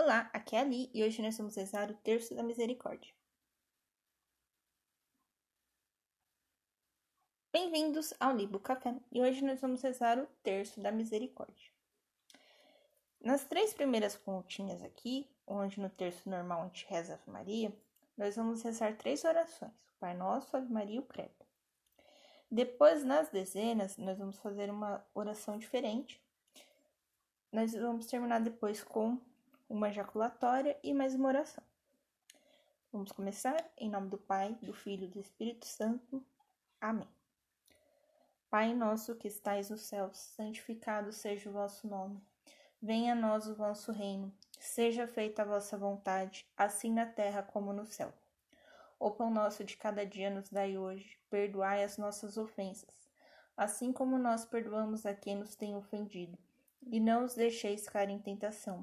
Olá, aqui é a Ali e hoje nós vamos rezar o Terço da Misericórdia. Bem-vindos ao Libo Café e hoje nós vamos rezar o Terço da Misericórdia. Nas três primeiras continhas aqui, onde no terço normal a gente reza Ave Maria, nós vamos rezar três orações: o Pai Nosso, Ave Maria e o Credo. Depois, nas dezenas, nós vamos fazer uma oração diferente. Nós vamos terminar depois com uma ejaculatória e mais uma oração. Vamos começar em nome do Pai, do Filho e do Espírito Santo. Amém. Pai nosso que estais nos céus, santificado seja o vosso nome. Venha a nós o vosso reino. Seja feita a vossa vontade, assim na terra como no céu. O pão nosso de cada dia nos dai hoje. Perdoai as nossas ofensas, assim como nós perdoamos a quem nos tem ofendido. E não os deixeis cair em tentação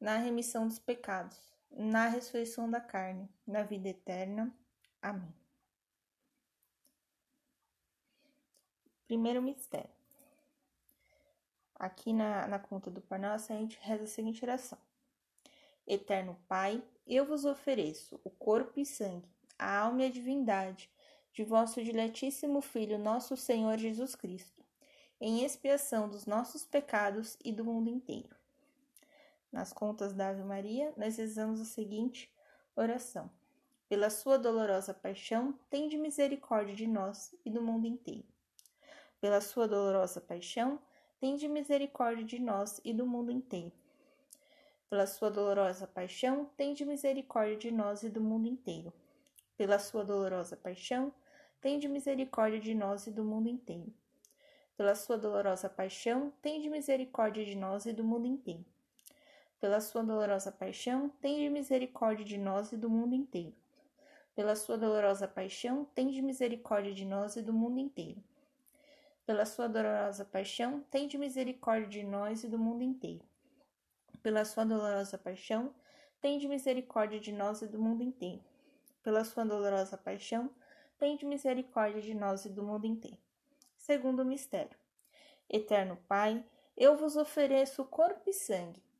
na remissão dos pecados, na ressurreição da carne, na vida eterna. Amém. Primeiro mistério. Aqui na, na conta do Pai Nosso, a gente reza a seguinte oração. Eterno Pai, eu vos ofereço o corpo e sangue, a alma e a divindade de vosso diletíssimo Filho, nosso Senhor Jesus Cristo, em expiação dos nossos pecados e do mundo inteiro nas contas da Ave Maria, nós rezamos a seguinte oração: Pela sua dolorosa paixão, tende misericórdia de nós e do mundo inteiro. Pela sua dolorosa paixão, tende misericórdia de nós e do mundo inteiro. Pela sua dolorosa paixão, tende misericórdia de nós e do mundo inteiro. Pela sua dolorosa paixão, tende misericórdia de nós e do mundo inteiro. Pela sua dolorosa paixão, tende misericórdia de nós e do mundo inteiro pela sua dolorosa paixão, tende misericórdia de nós e do mundo inteiro. Pela sua dolorosa paixão, tende misericórdia de nós e do mundo inteiro. Pela sua dolorosa paixão, tende misericórdia de nós e do mundo inteiro. Pela sua dolorosa paixão, tende misericórdia de nós e do mundo inteiro. Pela sua dolorosa paixão, tende misericórdia de nós e do mundo inteiro. Segundo mistério. Eterno Pai, eu vos ofereço corpo e sangue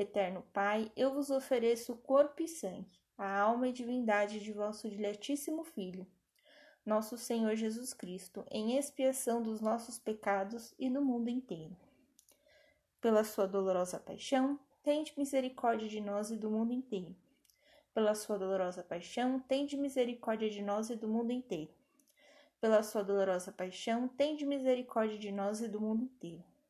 Eterno Pai, eu vos ofereço o corpo e sangue, a alma e divindade de vosso diletíssimo Filho, nosso Senhor Jesus Cristo, em expiação dos nossos pecados e do mundo inteiro. Pela sua dolorosa paixão, tende misericórdia de nós e do mundo inteiro. Pela sua dolorosa paixão, tende misericórdia de nós e do mundo inteiro. Pela sua dolorosa paixão, tende misericórdia de nós e do mundo inteiro.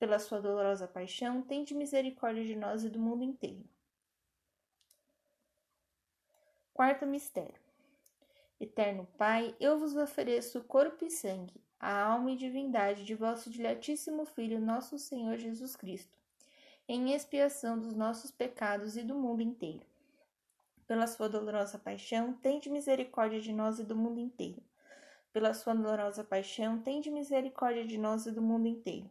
Pela sua dolorosa paixão, tende misericórdia de nós e do mundo inteiro. Quarto mistério. Eterno Pai, eu vos ofereço corpo e sangue, a alma e divindade de vosso diletíssimo Filho, nosso Senhor Jesus Cristo, em expiação dos nossos pecados e do mundo inteiro. Pela sua dolorosa paixão, tende misericórdia de nós e do mundo inteiro. Pela sua dolorosa paixão, tende misericórdia de nós e do mundo inteiro.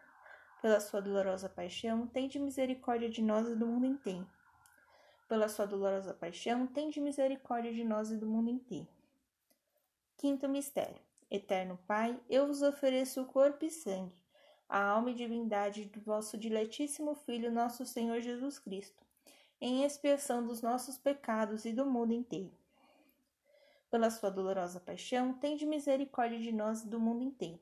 Pela sua dolorosa paixão, tende misericórdia de nós e do mundo inteiro pela sua dolorosa paixão, tende misericórdia de nós e do mundo inteiro. Quinto mistério. Eterno Pai, eu vos ofereço o corpo e sangue, a alma e divindade do vosso diletíssimo Filho, nosso Senhor Jesus Cristo, em expiação dos nossos pecados e do mundo inteiro. Pela sua dolorosa paixão, tende misericórdia de nós e do mundo inteiro.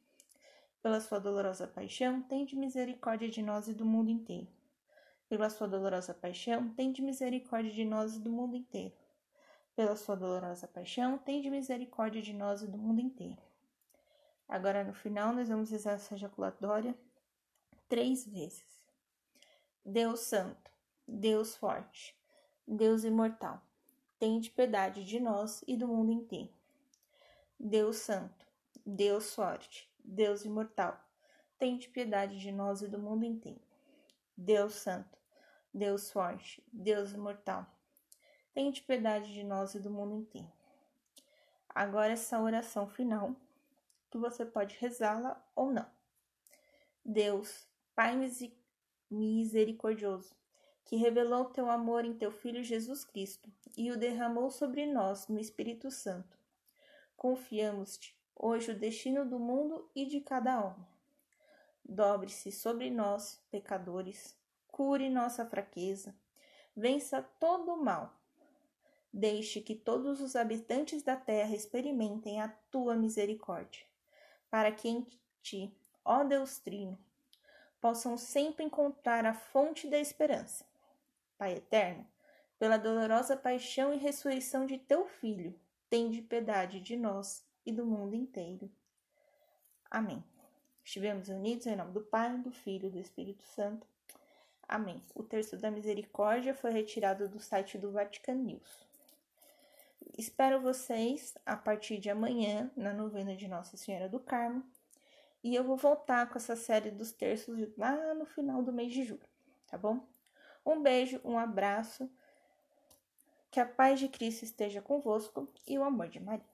Pela sua dolorosa paixão, tende misericórdia de nós e do mundo inteiro pela sua dolorosa paixão, tende misericórdia de nós e do mundo inteiro. Pela sua dolorosa paixão, tende misericórdia de nós e do mundo inteiro. Agora, no final, nós vamos rezar essa ejaculatória três vezes. Deus Santo, Deus Forte, Deus Imortal, tende piedade de nós e do mundo inteiro. Deus Santo, Deus Forte, Deus Imortal, tende piedade de nós e do mundo inteiro. Deus Santo, Deus forte, Deus imortal, tente piedade de nós e do mundo inteiro. Agora essa oração final, que você pode rezá-la ou não. Deus, Pai misericordioso, que revelou teu amor em teu Filho Jesus Cristo e o derramou sobre nós no Espírito Santo. Confiamos-te hoje o destino do mundo e de cada alma. Dobre-se sobre nós, pecadores, cure nossa fraqueza, vença todo o mal. Deixe que todos os habitantes da terra experimentem a tua misericórdia, para que em ti, ó Deus Trino, possam sempre encontrar a fonte da esperança. Pai eterno, pela dolorosa paixão e ressurreição de teu Filho, tende piedade de nós e do mundo inteiro. Amém. Estivemos unidos em nome do Pai, do Filho e do Espírito Santo. Amém. O terço da misericórdia foi retirado do site do Vatican News. Espero vocês a partir de amanhã na novena de Nossa Senhora do Carmo. E eu vou voltar com essa série dos terços lá no final do mês de julho, tá bom? Um beijo, um abraço. Que a paz de Cristo esteja convosco e o amor de Maria.